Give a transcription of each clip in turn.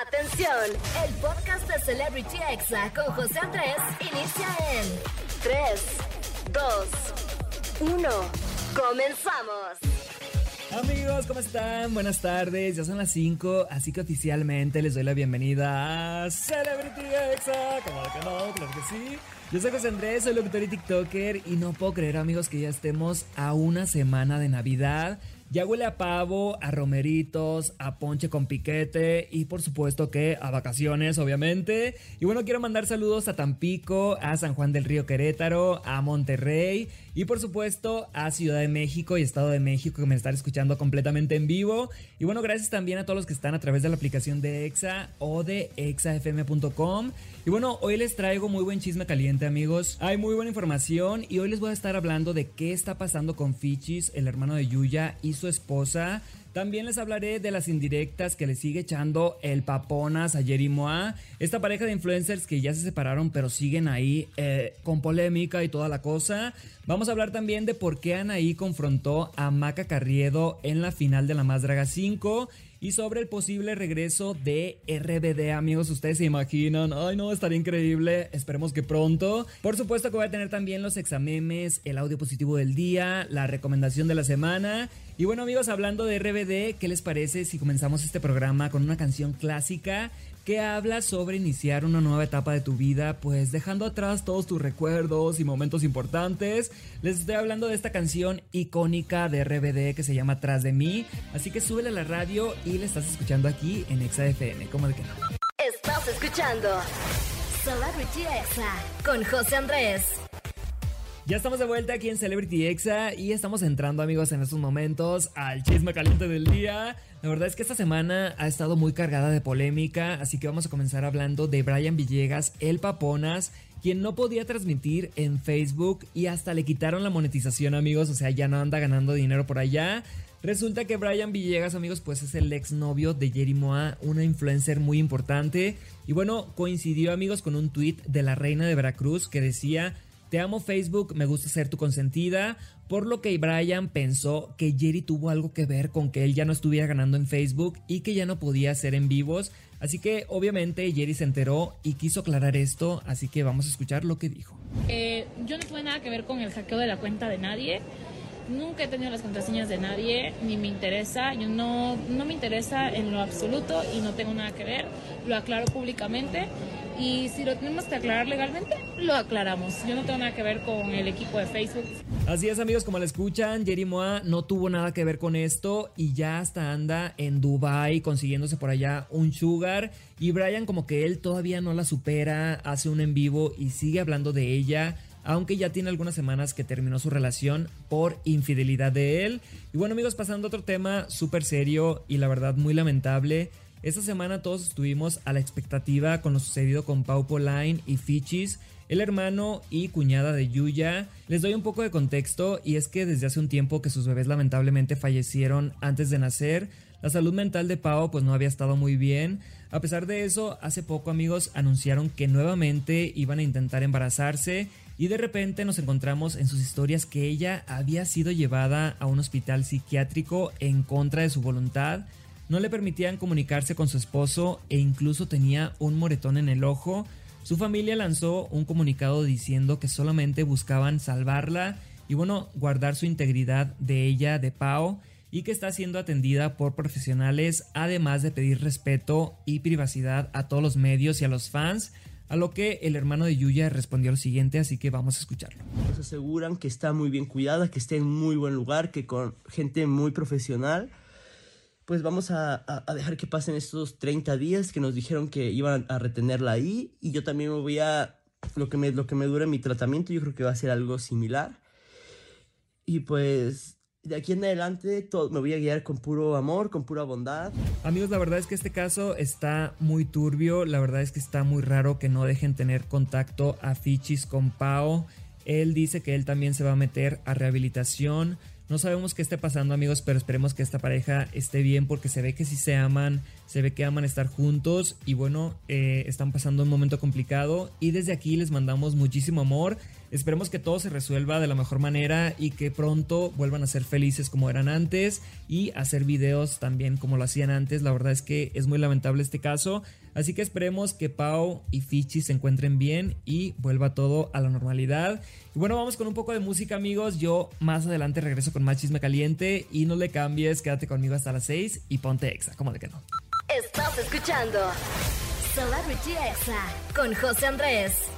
Atención, el podcast de Celebrity Exa con José Andrés inicia en 3, 2, 1. Comenzamos. Amigos, ¿cómo están? Buenas tardes, ya son las 5, así que oficialmente les doy la bienvenida a Celebrity Exa. Como que no, claro que sí. Yo soy José Andrés, soy locutor y TikToker y no puedo creer amigos que ya estemos a una semana de Navidad. Ya huele a pavo, a romeritos, a ponche con piquete y por supuesto que a vacaciones, obviamente. Y bueno, quiero mandar saludos a Tampico, a San Juan del Río Querétaro, a Monterrey y por supuesto a Ciudad de México y Estado de México que me están escuchando completamente en vivo. Y bueno, gracias también a todos los que están a través de la aplicación de EXA o de exafm.com. Y bueno, hoy les traigo muy buen chisme caliente amigos. Hay muy buena información y hoy les voy a estar hablando de qué está pasando con Fichis, el hermano de Yuya y su esposa. También les hablaré de las indirectas que le sigue echando el paponas a Jerry Moa, esta pareja de influencers que ya se separaron pero siguen ahí eh, con polémica y toda la cosa. Vamos a hablar también de por qué Anaí confrontó a Maca Carriedo en la final de la Más Draga 5 y sobre el posible regreso de RBD, amigos. Ustedes se imaginan, ay no, estaría increíble. Esperemos que pronto. Por supuesto que voy a tener también los examemes, el audio positivo del día, la recomendación de la semana. Y bueno, amigos, hablando de RBD, ¿qué les parece si comenzamos este programa con una canción clásica? Que habla sobre iniciar una nueva etapa de tu vida, pues dejando atrás todos tus recuerdos y momentos importantes. Les estoy hablando de esta canción icónica de RBD que se llama Tras de mí, así que súbele a la radio y le estás escuchando aquí en Exa FM, ¿cómo de que no? Estás escuchando Celebrity Exa con José Andrés. Ya estamos de vuelta aquí en Celebrity Exa y estamos entrando amigos en estos momentos al chisme caliente del día. La verdad es que esta semana ha estado muy cargada de polémica, así que vamos a comenzar hablando de Brian Villegas, el Paponas, quien no podía transmitir en Facebook y hasta le quitaron la monetización amigos, o sea, ya no anda ganando dinero por allá. Resulta que Brian Villegas, amigos, pues es el exnovio de Jerry Moa, una influencer muy importante. Y bueno, coincidió, amigos, con un tweet de la reina de Veracruz que decía te amo Facebook, me gusta ser tu consentida. Por lo que Brian pensó que Jerry tuvo algo que ver con que él ya no estuviera ganando en Facebook y que ya no podía hacer en vivos. Así que obviamente Jerry se enteró y quiso aclarar esto, así que vamos a escuchar lo que dijo. Eh, yo no tuve nada que ver con el hackeo de la cuenta de nadie. Nunca he tenido las contraseñas de nadie, ni me interesa. Yo no, no me interesa en lo absoluto y no tengo nada que ver. Lo aclaro públicamente. Y si lo tenemos que aclarar legalmente, lo aclaramos. Yo no tengo nada que ver con el equipo de Facebook. Así es amigos, como la escuchan, Jerry Moa no tuvo nada que ver con esto y ya hasta anda en Dubai consiguiéndose por allá un sugar y Brian como que él todavía no la supera, hace un en vivo y sigue hablando de ella aunque ya tiene algunas semanas que terminó su relación por infidelidad de él. Y bueno amigos, pasando a otro tema súper serio y la verdad muy lamentable. Esta semana todos estuvimos a la expectativa con lo sucedido con Pau Line y Fichis, el hermano y cuñada de Yuya. Les doy un poco de contexto y es que desde hace un tiempo que sus bebés lamentablemente fallecieron antes de nacer, la salud mental de Pau pues no había estado muy bien. A pesar de eso, hace poco amigos anunciaron que nuevamente iban a intentar embarazarse y de repente nos encontramos en sus historias que ella había sido llevada a un hospital psiquiátrico en contra de su voluntad no le permitían comunicarse con su esposo e incluso tenía un moretón en el ojo. Su familia lanzó un comunicado diciendo que solamente buscaban salvarla y bueno, guardar su integridad de ella, de Pau, y que está siendo atendida por profesionales, además de pedir respeto y privacidad a todos los medios y a los fans. A lo que el hermano de Yuya respondió lo siguiente, así que vamos a escucharlo. Nos aseguran que está muy bien cuidada, que está en muy buen lugar, que con gente muy profesional pues vamos a, dejar que pasen estos 30 días que nos dijeron que iban a retenerla ahí y yo también me voy a, lo que me, lo que me dure mi tratamiento, yo creo que va a ser algo similar. Y pues de aquí en adelante todo, me voy a guiar con puro amor, con pura bondad. Amigos, la verdad es que este caso está muy turbio, la verdad es que está muy raro que no dejen tener contacto a Fichis con Pau. Él dice que él también se va a meter a rehabilitación. No sabemos qué esté pasando amigos, pero esperemos que esta pareja esté bien porque se ve que si se aman, se ve que aman estar juntos y bueno, eh, están pasando un momento complicado y desde aquí les mandamos muchísimo amor. Esperemos que todo se resuelva de la mejor manera y que pronto vuelvan a ser felices como eran antes y hacer videos también como lo hacían antes. La verdad es que es muy lamentable este caso. Así que esperemos que Pau y Fichi se encuentren bien y vuelva todo a la normalidad. Y bueno, vamos con un poco de música amigos. Yo más adelante regreso con más chisme caliente y no le cambies, quédate conmigo hasta las 6 y ponte exa, como de que no. Estás escuchando Celebrity Exa con José Andrés.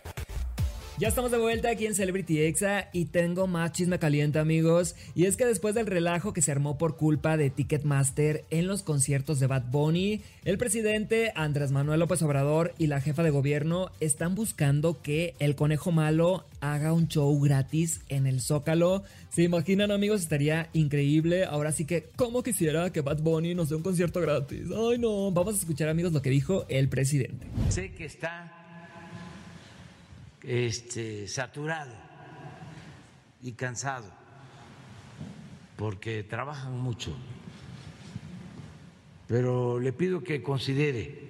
Ya estamos de vuelta aquí en Celebrity Exa y tengo más chisme caliente amigos. Y es que después del relajo que se armó por culpa de Ticketmaster en los conciertos de Bad Bunny, el presidente Andrés Manuel López Obrador y la jefa de gobierno están buscando que el conejo malo haga un show gratis en el Zócalo. ¿Se imaginan amigos? Estaría increíble. Ahora sí que, ¿cómo quisiera que Bad Bunny nos dé un concierto gratis? Ay no, vamos a escuchar amigos lo que dijo el presidente. Sé que está este, saturado y cansado porque trabajan mucho. Pero le pido que considere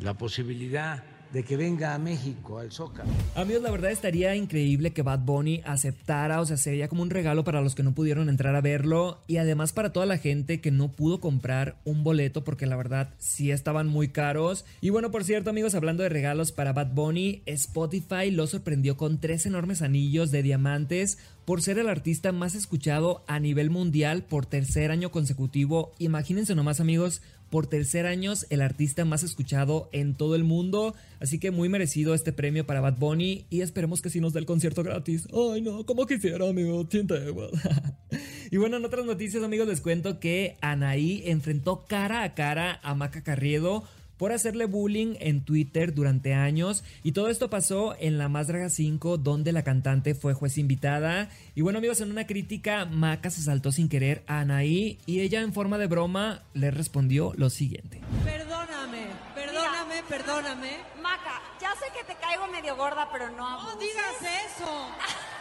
la posibilidad de que venga a México, al Zócalo. Amigos, la verdad estaría increíble que Bad Bunny aceptara, o sea, sería como un regalo para los que no pudieron entrar a verlo y además para toda la gente que no pudo comprar un boleto porque la verdad sí estaban muy caros. Y bueno, por cierto, amigos, hablando de regalos para Bad Bunny, Spotify lo sorprendió con tres enormes anillos de diamantes por ser el artista más escuchado a nivel mundial por tercer año consecutivo. Imagínense nomás amigos, por tercer año el artista más escuchado en todo el mundo. Así que muy merecido este premio para Bad Bunny y esperemos que sí nos dé el concierto gratis. Ay no, como quisiera amigo, y bueno, en otras noticias amigos les cuento que Anaí enfrentó cara a cara a Maca Carriedo por hacerle bullying en Twitter durante años. Y todo esto pasó en la Más Draga 5, donde la cantante fue juez invitada. Y bueno, amigos, en una crítica, Maca se saltó sin querer a Anaí y ella, en forma de broma, le respondió lo siguiente: Perdóname, perdóname, perdóname. Maca, ya sé que te caigo medio gorda, pero no. No digas eso.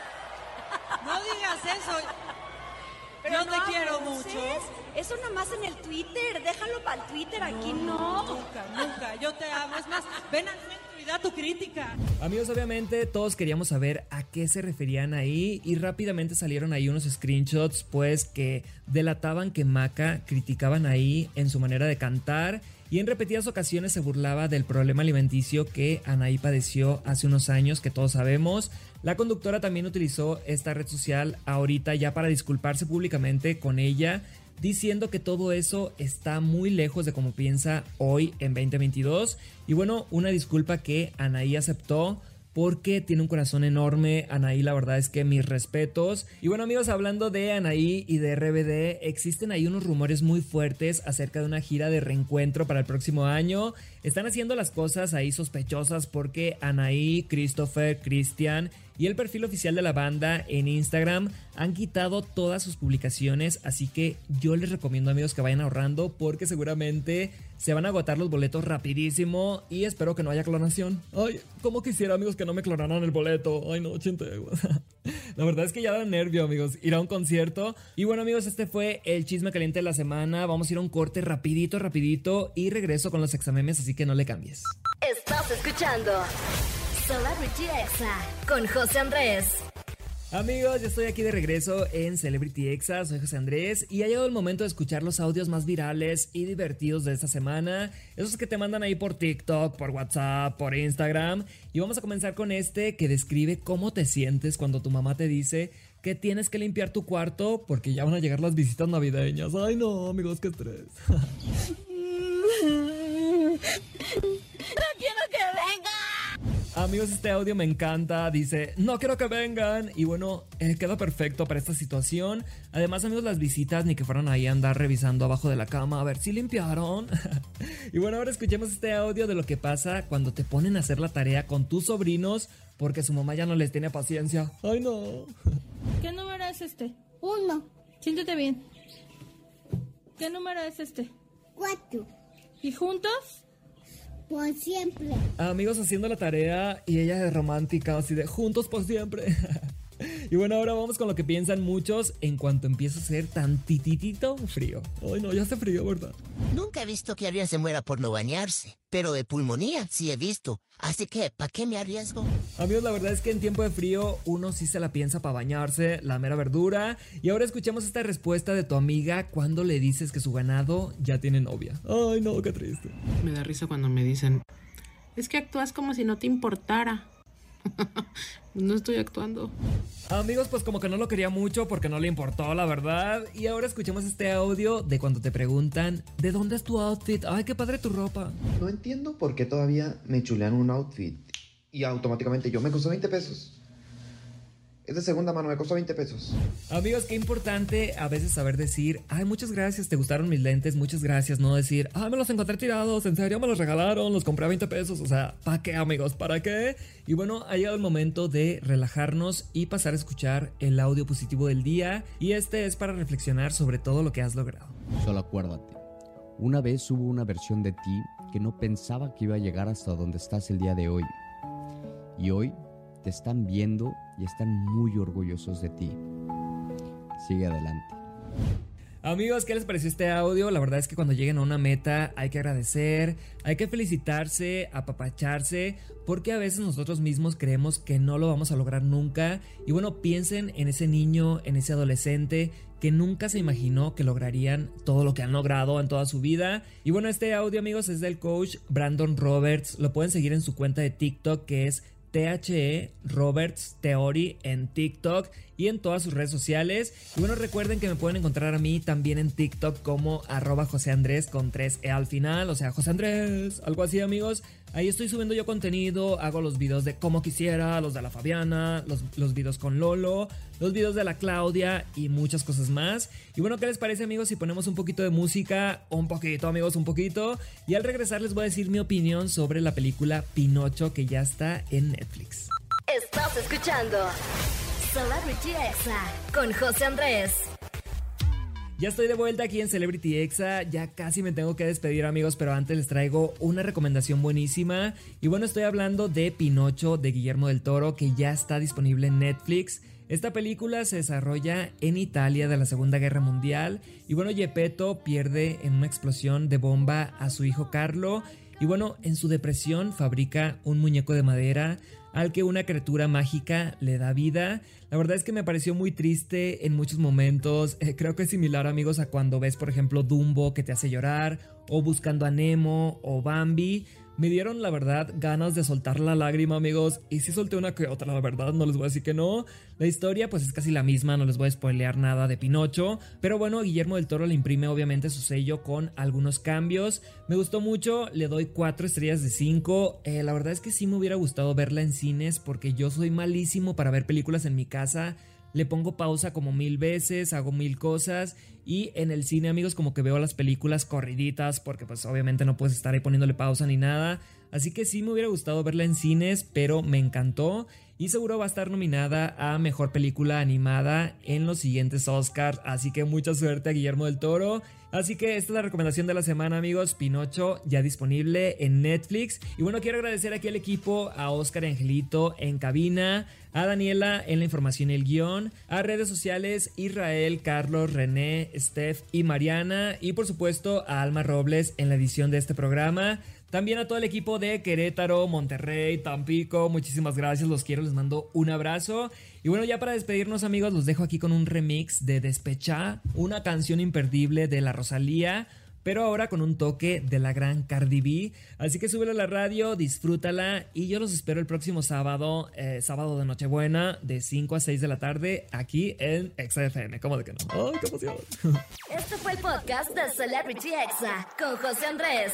No digas eso. Pero Yo te quiero mucho. Eso nada más en el Twitter. Déjalo para el Twitter. Aquí no. Nunca, nunca. Yo te amo. Es más, ven al centro y da tu crítica. Amigos, obviamente todos queríamos saber a qué se referían ahí y rápidamente salieron ahí unos screenshots pues que delataban que Maca criticaban ahí en su manera de cantar y en repetidas ocasiones se burlaba del problema alimenticio que Anaí padeció hace unos años, que todos sabemos. La conductora también utilizó esta red social ahorita ya para disculparse públicamente con ella, diciendo que todo eso está muy lejos de como piensa hoy en 2022. Y bueno, una disculpa que Anaí aceptó porque tiene un corazón enorme. Anaí, la verdad es que mis respetos. Y bueno, amigos, hablando de Anaí y de RBD, existen ahí unos rumores muy fuertes acerca de una gira de reencuentro para el próximo año. Están haciendo las cosas ahí sospechosas porque Anaí, Christopher, Christian y el perfil oficial de la banda en Instagram han quitado todas sus publicaciones, así que yo les recomiendo amigos que vayan ahorrando porque seguramente se van a agotar los boletos rapidísimo y espero que no haya clonación. Ay, como quisiera amigos que no me clonaran el boleto. Ay no, chinte. La verdad es que ya da nervio amigos ir a un concierto. Y bueno amigos, este fue el chisme caliente de la semana. Vamos a ir a un corte rapidito, rapidito y regreso con los examemes, así que no le cambies. Estás escuchando Celebrity Exa con José Andrés. Amigos, yo estoy aquí de regreso en Celebrity Exa, soy José Andrés y ha llegado el momento de escuchar los audios más virales y divertidos de esta semana, esos que te mandan ahí por TikTok, por WhatsApp, por Instagram y vamos a comenzar con este que describe cómo te sientes cuando tu mamá te dice que tienes que limpiar tu cuarto porque ya van a llegar las visitas navideñas. Ay no, amigos, qué estrés. No quiero que venga. Amigos, este audio me encanta. Dice, no quiero que vengan. Y bueno, eh, queda perfecto para esta situación. Además, amigos, las visitas ni que fueran ahí a andar revisando abajo de la cama a ver si limpiaron. y bueno, ahora escuchemos este audio de lo que pasa cuando te ponen a hacer la tarea con tus sobrinos porque su mamá ya no les tiene paciencia. Ay, no. ¿Qué número es este? Uno, Siéntete bien. ¿Qué número es este? cuatro, ¿Y juntos? Por siempre. Amigos haciendo la tarea y ella de romántica, así de juntos por siempre. Y bueno, ahora vamos con lo que piensan muchos en cuanto empieza a ser tantitito frío. Ay, no, ya hace frío, ¿verdad? Nunca he visto que alguien se muera por no bañarse, pero de pulmonía sí he visto. Así que, ¿para qué me arriesgo? Amigos, la verdad es que en tiempo de frío uno sí se la piensa para bañarse, la mera verdura. Y ahora escuchemos esta respuesta de tu amiga cuando le dices que su ganado ya tiene novia. Ay, no, qué triste. Me da risa cuando me dicen, es que actúas como si no te importara. No estoy actuando. Amigos, pues como que no lo quería mucho porque no le importó, la verdad. Y ahora escuchemos este audio de cuando te preguntan, ¿de dónde es tu outfit? Ay, qué padre tu ropa. No entiendo por qué todavía me chulean un outfit y automáticamente yo me costó 20 pesos. Es de segunda mano, me costó 20 pesos. Amigos, qué importante a veces saber decir, ay, muchas gracias, te gustaron mis lentes, muchas gracias, no decir, ay, me los encontré tirados, en serio, me los regalaron, los compré a 20 pesos, o sea, ¿para qué, amigos? ¿Para qué? Y bueno, ha llegado el momento de relajarnos y pasar a escuchar el audio positivo del día, y este es para reflexionar sobre todo lo que has logrado. Solo acuérdate, una vez hubo una versión de ti que no pensaba que iba a llegar hasta donde estás el día de hoy. Y hoy te están viendo y están muy orgullosos de ti. Sigue adelante. Amigos, ¿qué les pareció este audio? La verdad es que cuando lleguen a una meta hay que agradecer, hay que felicitarse, apapacharse, porque a veces nosotros mismos creemos que no lo vamos a lograr nunca. Y bueno, piensen en ese niño, en ese adolescente que nunca se imaginó que lograrían todo lo que han logrado en toda su vida. Y bueno, este audio amigos es del coach Brandon Roberts, lo pueden seguir en su cuenta de TikTok que es THE Roberts Theory en TikTok y en todas sus redes sociales. Y bueno, recuerden que me pueden encontrar a mí también en TikTok como arroba José Andrés con 3E al final, o sea, José Andrés, algo así amigos. Ahí estoy subiendo yo contenido, hago los videos de como quisiera, los de la Fabiana, los, los videos con Lolo, los videos de la Claudia y muchas cosas más. Y bueno, ¿qué les parece amigos si ponemos un poquito de música? Un poquito amigos, un poquito. Y al regresar les voy a decir mi opinión sobre la película Pinocho que ya está en Netflix. Estás escuchando Celebrity Exa con José Andrés. Ya estoy de vuelta aquí en Celebrity Exa, ya casi me tengo que despedir amigos, pero antes les traigo una recomendación buenísima. Y bueno, estoy hablando de Pinocho de Guillermo del Toro, que ya está disponible en Netflix. Esta película se desarrolla en Italia de la Segunda Guerra Mundial y bueno, Gepetto pierde en una explosión de bomba a su hijo Carlo y bueno, en su depresión fabrica un muñeco de madera al que una criatura mágica le da vida. La verdad es que me pareció muy triste en muchos momentos. Eh, creo que es similar, amigos, a cuando ves, por ejemplo, Dumbo que te hace llorar, o Buscando a Nemo, o Bambi. Me dieron, la verdad, ganas de soltar la lágrima, amigos. Y si solté una que otra, la verdad, no les voy a decir que no. La historia, pues es casi la misma, no les voy a spoilear nada de Pinocho. Pero bueno, Guillermo del Toro le imprime, obviamente, su sello con algunos cambios. Me gustó mucho, le doy 4 estrellas de 5. Eh, la verdad es que sí me hubiera gustado verla en cines, porque yo soy malísimo para ver películas en mi casa le pongo pausa como mil veces, hago mil cosas y en el cine amigos como que veo las películas corriditas porque pues obviamente no puedes estar ahí poniéndole pausa ni nada. Así que sí me hubiera gustado verla en cines, pero me encantó y seguro va a estar nominada a Mejor Película Animada en los siguientes Oscars. Así que mucha suerte a Guillermo del Toro. Así que esta es la recomendación de la semana amigos, Pinocho ya disponible en Netflix. Y bueno, quiero agradecer aquí al equipo, a Oscar Angelito en cabina, a Daniela en la información y el guion, a redes sociales Israel, Carlos, René, Steph y Mariana y por supuesto a Alma Robles en la edición de este programa. También a todo el equipo de Querétaro, Monterrey, Tampico, muchísimas gracias, los quiero, les mando un abrazo. Y bueno, ya para despedirnos amigos, los dejo aquí con un remix de Despecha, una canción imperdible de la Rosalía pero ahora con un toque de la gran Cardi B. Así que súbelo a la radio, disfrútala y yo los espero el próximo sábado, eh, sábado de Nochebuena, de 5 a 6 de la tarde, aquí en XFM. ¿Cómo de que no? ¡Ay, qué emoción! Este fue el podcast de Celebrity Exa con José Andrés.